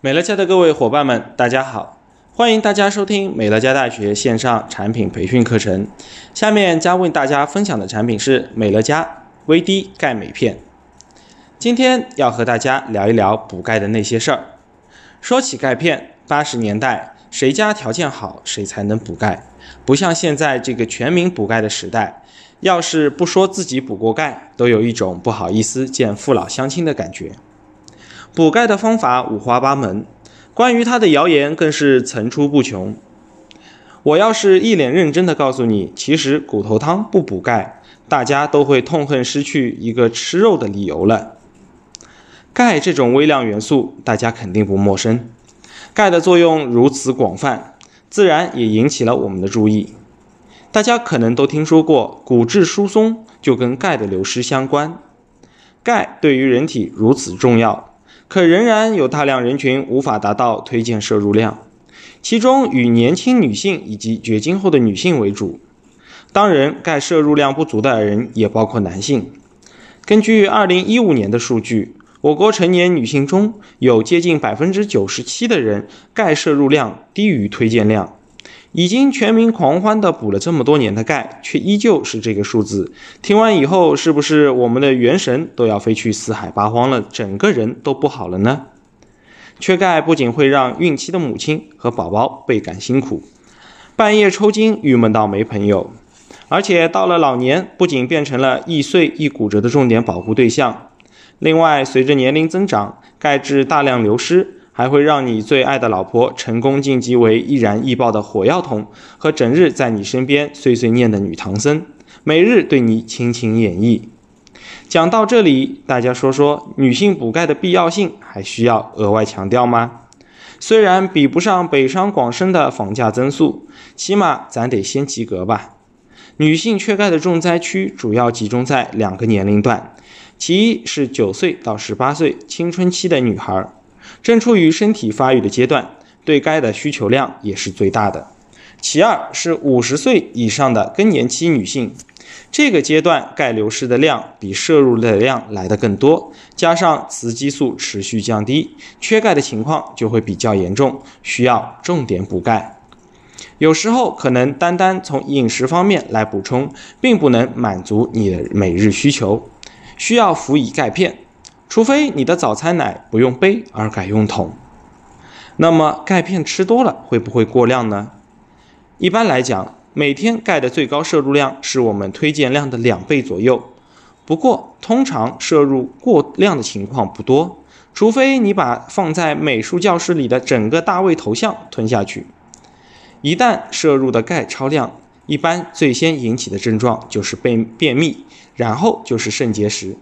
美乐家的各位伙伴们，大家好！欢迎大家收听美乐家大学线上产品培训课程。下面将为大家分享的产品是美乐家 VD 钙镁片。今天要和大家聊一聊补钙的那些事儿。说起钙片，八十年代谁家条件好，谁才能补钙，不像现在这个全民补钙的时代，要是不说自己补过钙，都有一种不好意思见父老乡亲的感觉。补钙的方法五花八门，关于它的谣言更是层出不穷。我要是一脸认真的告诉你，其实骨头汤不补钙，大家都会痛恨失去一个吃肉的理由了。钙这种微量元素，大家肯定不陌生。钙的作用如此广泛，自然也引起了我们的注意。大家可能都听说过，骨质疏松就跟钙的流失相关。钙对于人体如此重要。可仍然有大量人群无法达到推荐摄入量，其中以年轻女性以及绝经后的女性为主。当然，钙摄入量不足的人也包括男性。根据2015年的数据，我国成年女性中有接近百分之九十七的人钙摄入量低于推荐量。已经全民狂欢的补了这么多年的钙，却依旧是这个数字。听完以后，是不是我们的元神都要飞去四海八荒了，整个人都不好了呢？缺钙不仅会让孕期的母亲和宝宝倍感辛苦，半夜抽筋郁闷到没朋友，而且到了老年，不仅变成了易碎易骨折的重点保护对象。另外，随着年龄增长，钙质大量流失。还会让你最爱的老婆成功晋级为易燃易爆的火药桶，和整日在你身边碎碎念的女唐僧，每日对你亲情演绎。讲到这里，大家说说女性补钙的必要性，还需要额外强调吗？虽然比不上北上广深的房价增速，起码咱得先及格吧。女性缺钙的重灾区主要集中在两个年龄段，其一是九岁到十八岁青春期的女孩。正处于身体发育的阶段，对钙的需求量也是最大的。其二是五十岁以上的更年期女性，这个阶段钙流失的量比摄入的量来得更多，加上雌激素持续降低，缺钙的情况就会比较严重，需要重点补钙。有时候可能单单从饮食方面来补充，并不能满足你的每日需求，需要辅以钙片。除非你的早餐奶不用杯而改用桶，那么钙片吃多了会不会过量呢？一般来讲，每天钙的最高摄入量是我们推荐量的两倍左右。不过，通常摄入过量的情况不多，除非你把放在美术教室里的整个大卫头像吞下去。一旦摄入的钙超量，一般最先引起的症状就是便便秘，然后就是肾结石。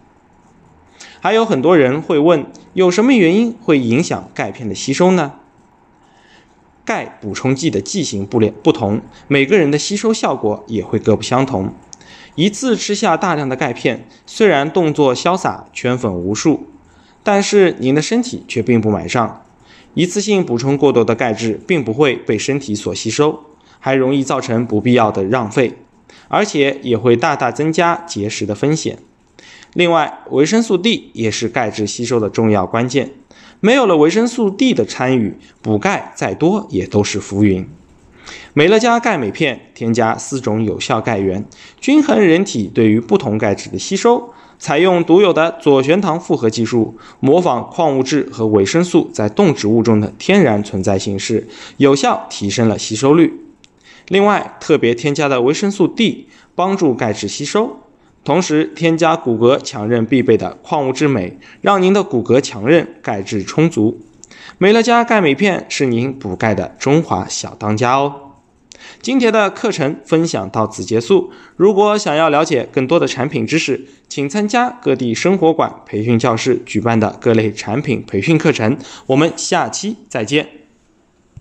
还有很多人会问，有什么原因会影响钙片的吸收呢？钙补充剂的剂型不连不同，每个人的吸收效果也会各不相同。一次吃下大量的钙片，虽然动作潇洒，圈粉无数，但是您的身体却并不买账。一次性补充过多的钙质，并不会被身体所吸收，还容易造成不必要的浪费，而且也会大大增加结石的风险。另外，维生素 D 也是钙质吸收的重要关键。没有了维生素 D 的参与，补钙再多也都是浮云。美乐家钙镁片添加四种有效钙源，均衡人体对于不同钙质的吸收。采用独有的左旋糖复合技术，模仿矿物质和维生素在动植物中的天然存在形式，有效提升了吸收率。另外，特别添加的维生素 D 帮助钙质吸收。同时添加骨骼强韧必备的矿物质镁，让您的骨骼强韧，钙质充足。美乐家钙镁片是您补钙的中华小当家哦。今天的课程分享到此结束。如果想要了解更多的产品知识，请参加各地生活馆培训教室举办的各类产品培训课程。我们下期再见。